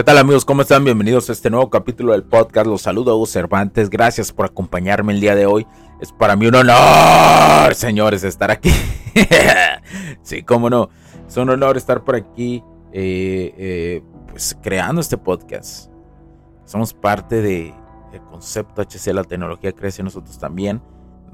¿Qué tal amigos? ¿Cómo están? Bienvenidos a este nuevo capítulo del podcast. Los saludo Hugo Cervantes. Gracias por acompañarme el día de hoy. Es para mí un honor, señores, estar aquí. sí, cómo no. Es un honor estar por aquí, eh, eh, pues creando este podcast. Somos parte del de concepto HC, la tecnología crece nosotros también,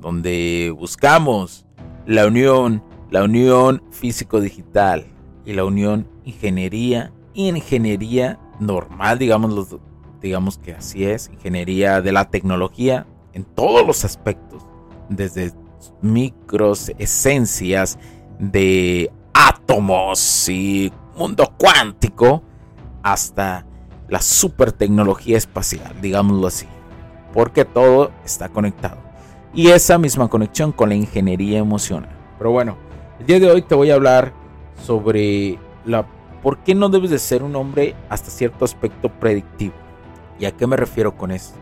donde buscamos la unión, la unión físico-digital y la unión ingeniería, ingeniería normal, digamos, digamos que así es, ingeniería de la tecnología en todos los aspectos, desde micros, esencias de átomos y mundo cuántico hasta la super tecnología espacial, digámoslo así, porque todo está conectado. Y esa misma conexión con la ingeniería emocional. Pero bueno, el día de hoy te voy a hablar sobre la ¿por qué no debes de ser un hombre hasta cierto aspecto predictivo? ¿Y a qué me refiero con esto?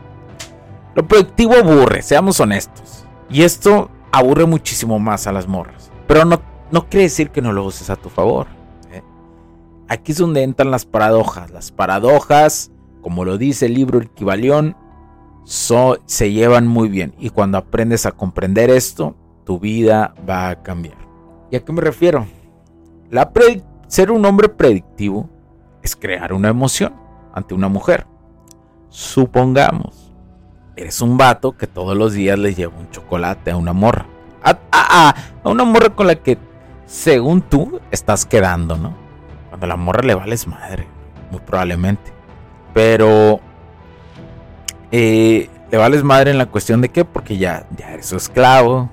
Lo predictivo aburre, seamos honestos. Y esto aburre muchísimo más a las morras. Pero no, no quiere decir que no lo uses a tu favor. ¿eh? Aquí es donde entran las paradojas. Las paradojas, como lo dice el libro El se llevan muy bien. Y cuando aprendes a comprender esto, tu vida va a cambiar. ¿Y a qué me refiero? La predictividad ser un hombre predictivo es crear una emoción ante una mujer. Supongamos, eres un vato que todos los días le lleva un chocolate a una morra. A, una morra con la que, según tú, estás quedando, ¿no? Cuando a la morra le vales madre, muy probablemente. Pero eh, le vales madre en la cuestión de qué, porque ya, ya eres su esclavo,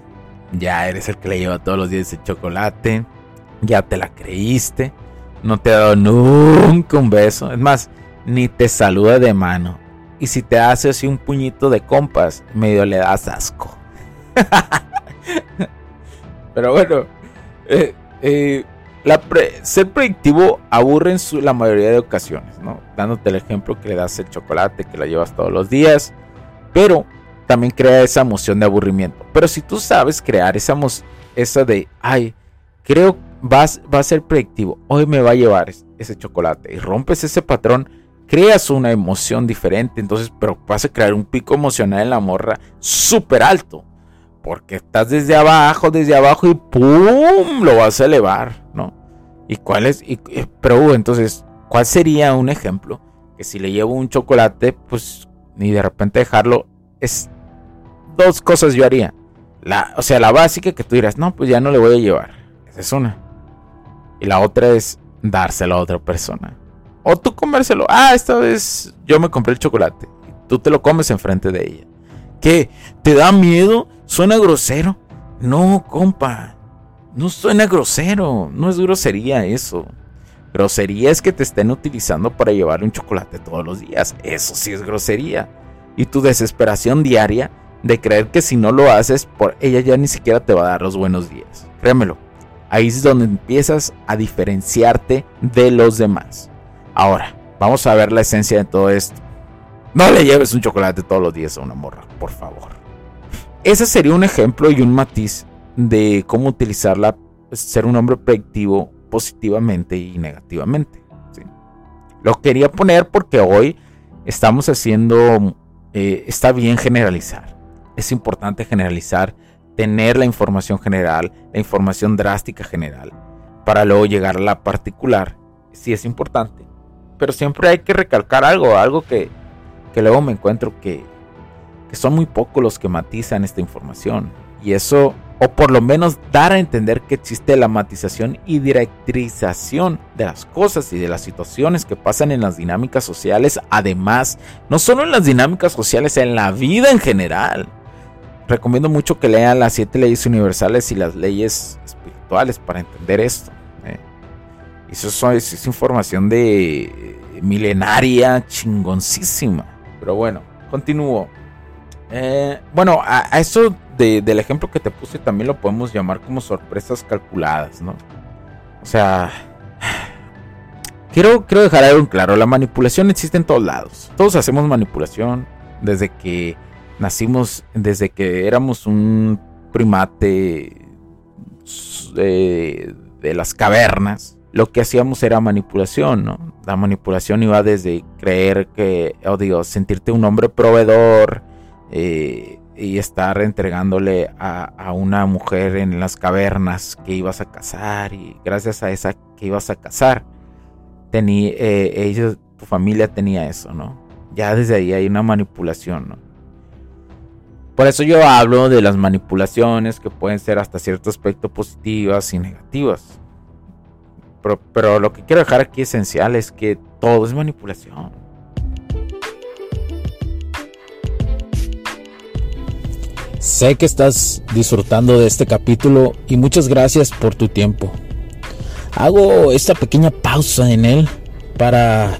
ya eres el que le lleva todos los días ese chocolate ya te la creíste, no te ha dado nunca un beso, es más, ni te saluda de mano. Y si te hace así un puñito de compas, medio le das asco. Pero bueno, eh, eh, ser predictivo aburre en la mayoría de ocasiones, ¿no? Dándote el ejemplo que le das el chocolate, que la llevas todos los días, pero también crea esa emoción de aburrimiento. Pero si tú sabes crear esa, esa de, ay, creo que vas, va a ser predictivo. Hoy me va a llevar ese chocolate. Y rompes ese patrón, creas una emoción diferente. Entonces, pero vas a crear un pico emocional en la morra súper alto. Porque estás desde abajo, desde abajo y ¡pum! Lo vas a elevar, ¿no? ¿Y cuál es? Y, eh, pero entonces, ¿cuál sería un ejemplo? Que si le llevo un chocolate, pues, ni de repente dejarlo, es dos cosas yo haría. O sea, la básica que tú dirás, no, pues ya no le voy a llevar. Esa es una. Y la otra es dárselo a otra persona. O tú comérselo. Ah, esta vez yo me compré el chocolate. Tú te lo comes enfrente de ella. ¿Qué? ¿Te da miedo? ¿Suena grosero? No, compa. No suena grosero. No es grosería eso. Grosería es que te estén utilizando para llevar un chocolate todos los días. Eso sí es grosería. Y tu desesperación diaria de creer que si no lo haces, por ella ya ni siquiera te va a dar los buenos días. Créemelo. Ahí es donde empiezas a diferenciarte de los demás. Ahora, vamos a ver la esencia de todo esto. No le lleves un chocolate todos los días a una morra, por favor. Ese sería un ejemplo y un matiz de cómo utilizarla, ser un hombre predictivo positivamente y negativamente. Lo quería poner porque hoy estamos haciendo, eh, está bien generalizar. Es importante generalizar tener la información general, la información drástica general, para luego llegar a la particular, sí es importante. Pero siempre hay que recalcar algo, algo que, luego me encuentro que, que son muy pocos los que matizan esta información. Y eso, o por lo menos dar a entender que existe la matización y directrización de las cosas y de las situaciones que pasan en las dinámicas sociales. Además, no solo en las dinámicas sociales, en la vida en general. Recomiendo mucho que lean las siete leyes universales y las leyes espirituales para entender esto. ¿eh? Eso es, información de eh, milenaria, chingoncísima. Pero bueno, continúo. Eh, bueno, a, eso del ejemplo que te puse también lo podemos llamar como sorpresas calculadas, ¿no? O sea, quiero, quiero dejar algo en claro, la manipulación existe en todos lados. Todos hacemos manipulación desde que nacimos, desde que éramos un primate de, de las cavernas. Lo que hacíamos era manipulación, ¿no? La manipulación iba desde creer que, oh Dios, sentirte un hombre proveedor, eh, y estar entregándole a, una mujer en las cavernas que ibas a casar y gracias a esa que ibas a casar, tenía, eh, ellos, tu familia tenía eso, ¿no? Ya desde ahí hay una manipulación, ¿no? Por eso yo hablo de las manipulaciones que pueden ser hasta cierto aspecto positivas y negativas. Pero, lo que quiero dejar aquí esencial es que todo es manipulación. Sé que estás disfrutando de este capítulo y muchas gracias por tu tiempo. Hago esta pequeña pausa en él para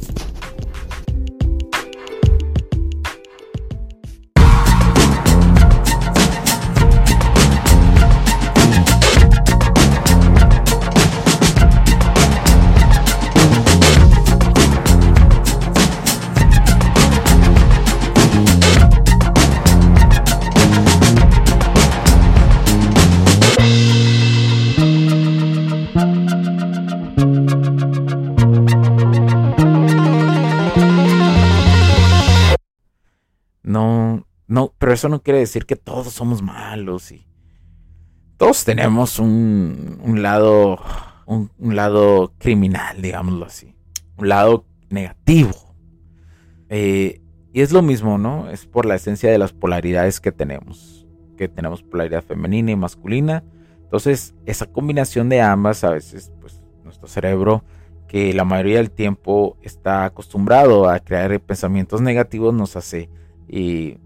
Eso no quiere decir que todos somos malos y todos tenemos un, lado, un, lado criminal, digámoslo así, un lado negativo. Eh, y es lo mismo, ¿no? Es por la esencia de las polaridades que tenemos, que tenemos polaridad femenina y masculina. Entonces, esa combinación de ambas, a veces, pues, nuestro cerebro, que la mayoría del tiempo está acostumbrado a crear pensamientos negativos, nos hace y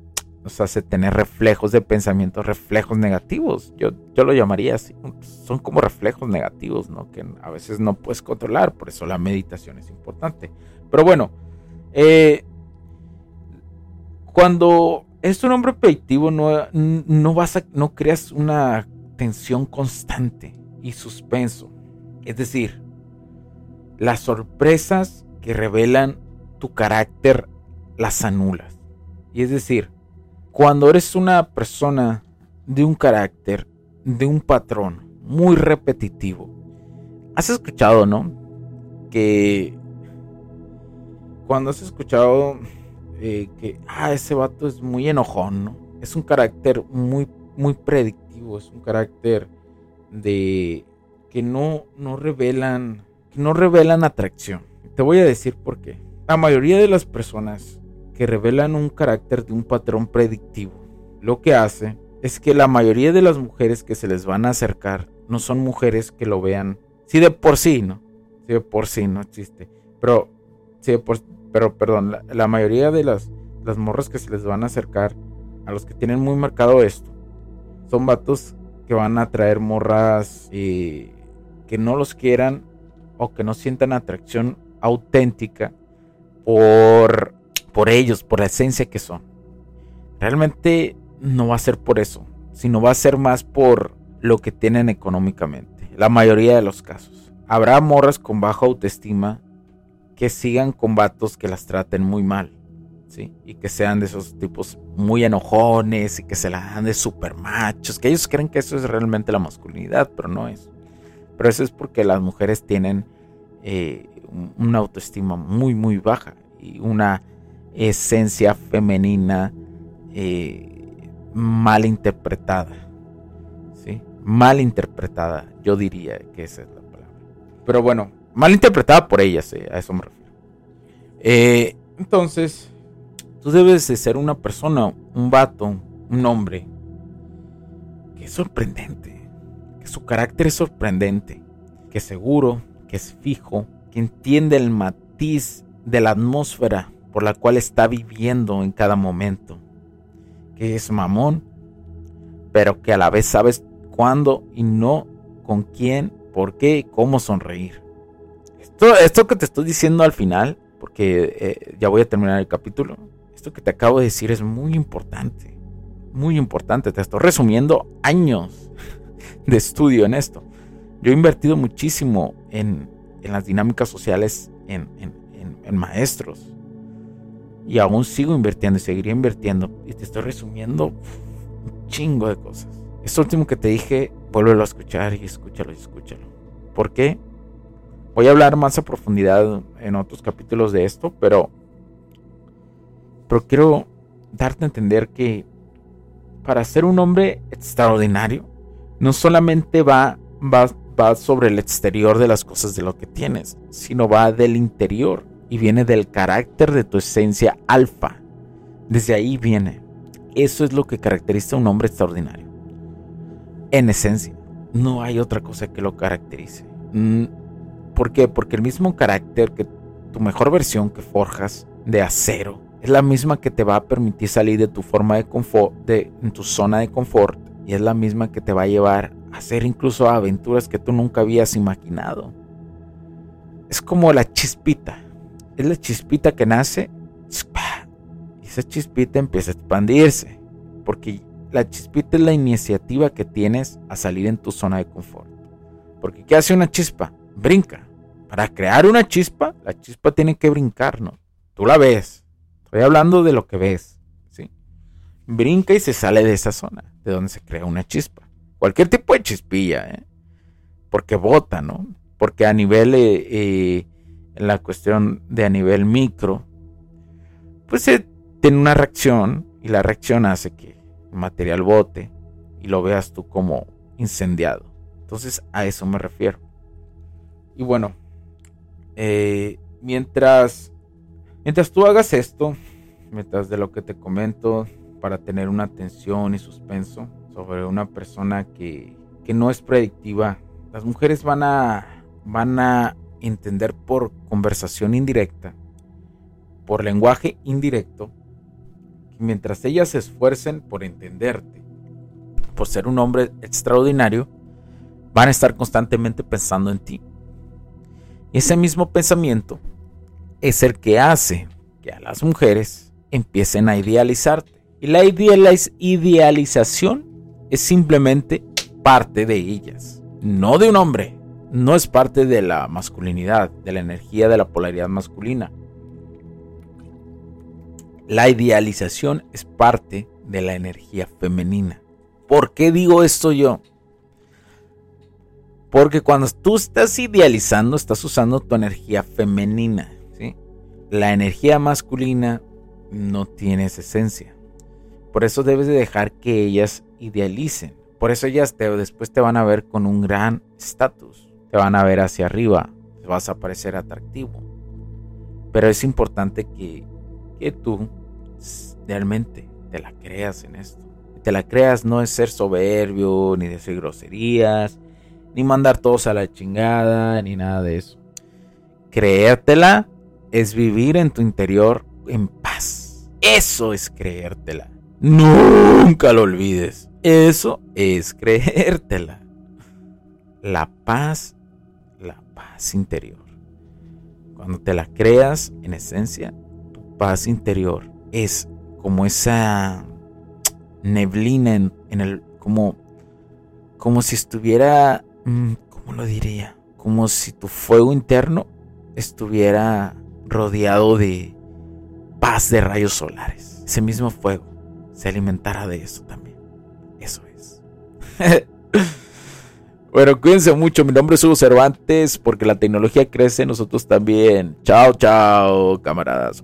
nos hace tener reflejos de pensamientos, reflejos negativos. Yo, yo lo llamaría así. Son como reflejos negativos, ¿no? Que a veces no puedes controlar. Por eso la meditación es importante. Pero bueno, eh, cuando es un hombre predictivo, no, no, vas a, no creas una tensión constante y suspenso. Es decir, las sorpresas que revelan tu carácter las anulas. Y es decir, cuando eres una persona de un carácter, de un patrón muy repetitivo, has escuchado, ¿no? Que cuando has escuchado eh, que, ah, ese vato es muy enojón, ¿no? Es un carácter muy, muy predictivo, es un carácter de que no, no revelan, que no revelan atracción. Te voy a decir por qué. La mayoría de las personas que revelan un carácter de un patrón predictivo. Lo que hace es que la mayoría de las mujeres que se les van a acercar no son mujeres que lo vean, sí de por sí, ¿no? Sí de por sí no existe, pero sí de por, pero perdón, la, mayoría de las, morras que se les van a acercar a los que tienen muy marcado esto son vatos que van a traer morras eh, que no los quieran o que no sientan atracción auténtica por por ellos, por la esencia que son. Realmente no va a ser por eso, sino va a ser más por lo que tienen económicamente, la mayoría de los casos. habrá morras con baja autoestima que sigan con vatos que las traten muy mal. ¿sí? Y que sean de esos tipos muy enojones y que se la dan de super machos. Que ellos creen que eso es realmente la masculinidad, pero no es. Pero eso es porque las mujeres tienen eh, una autoestima muy, muy baja y una esencia femenina eh, mal interpretada. ¿sí? Mal interpretada, yo diría que esa es la palabra. Pero bueno, mal interpretada por ellas, eh, a eso me refiero. Eh, entonces, tú debes de ser una persona, un vato, un hombre, que es sorprendente, que su carácter es sorprendente, que es seguro, que es fijo, que entiende el matiz de la atmósfera por la cual está viviendo en cada momento, que es mamón, pero que a la vez sabes cuándo y no con quién, por qué y cómo sonreír. Esto, que te estoy diciendo al final, porque eh, ya voy a terminar el capítulo, esto que te acabo de decir es muy importante, muy importante. Te estoy resumiendo años de estudio en esto. Yo he invertido muchísimo en, las dinámicas sociales, en, en maestros. Y aún sigo invirtiendo y seguiré invirtiendo. Y te estoy resumiendo un chingo de cosas. Esto último que te dije, vuélvelo a escuchar y escúchalo y escúchalo. ¿Por qué? Voy a hablar más a profundidad en otros capítulos de esto, pero, pero quiero darte a entender que para ser un hombre extraordinario, no solamente va, va, va sobre el exterior de las cosas de lo que tienes, sino va del interior y viene del carácter de tu esencia alfa. Desde ahí viene. Eso es lo que caracteriza a un hombre extraordinario. En esencia, no hay otra cosa que lo caracterice. Mm, ¿Por qué? Porque el mismo carácter que tu mejor versión que forjas de acero es la misma que te va a permitir salir de tu forma de confort, de en tu zona de confort y es la misma que te va a llevar a hacer incluso aventuras que tú nunca habías imaginado. Es como la chispita. Es la chispita que nace y esa chispita empieza a expandirse porque la chispita es la iniciativa que tienes a salir en tu zona de confort. Porque ¿qué hace una chispa? Brinca. Para crear una chispa, la chispa tiene que brincar, ¿no? Tú la ves. Estoy hablando de lo que ves, ¿sí? Brinca y se sale de esa zona, de donde se crea una chispa. Cualquier tipo de chispilla, ¿eh? Porque bota, ¿no? Porque a nivel, eh, eh, la cuestión de a nivel micro, pues se tiene una reacción y la reacción hace que el material bote y lo veas tú como incendiado. Entonces a eso me refiero. Y bueno, eh, mientras, mientras tú hagas esto, mientras de lo que te comento, para tener una tensión y suspenso sobre una persona que, que no es predictiva, las mujeres van a, van a entender por conversación indirecta, por lenguaje indirecto, que mientras ellas se esfuercen por entenderte, por ser un hombre extraordinario, van a estar constantemente pensando en ti ese mismo pensamiento es el que hace que a las mujeres empiecen a idealizarte. Y la idealización es simplemente parte de ellas, no de un hombre, no es parte de la masculinidad, de la energía de la polaridad masculina. La idealización es parte de la energía femenina. ¿Por qué digo esto yo? Porque cuando tú estás idealizando, estás usando tu energía femenina. La energía masculina no tiene esa esencia. Por eso debes de dejar que ellas idealicen. Por eso ellas después te van a ver con un gran estatus. Te van a ver hacia arriba. Vas a parecer atractivo. Pero es importante que, que tú realmente te la creas en esto. Te la creas no es ser soberbio, ni decir groserías, ni mandar todos a la chingada, ni nada de eso. Creértela es vivir en tu interior en paz. Eso es creértela. Nunca lo olvides. Eso es creértela. La paz, paz interior. Cuando te la creas, en esencia, tu paz interior es como esa neblina en, el, como, como si estuviera Mm, ¿cómo lo diría? como si tu fuego interno estuviera rodeado de paz de rayos solares. Ese mismo fuego se alimentara de eso también. Eso es. bueno, cuídense mucho. Mi nombre es Hugo Cervantes. Porque la tecnología crece, nosotros también. Chao, chao, camaradas.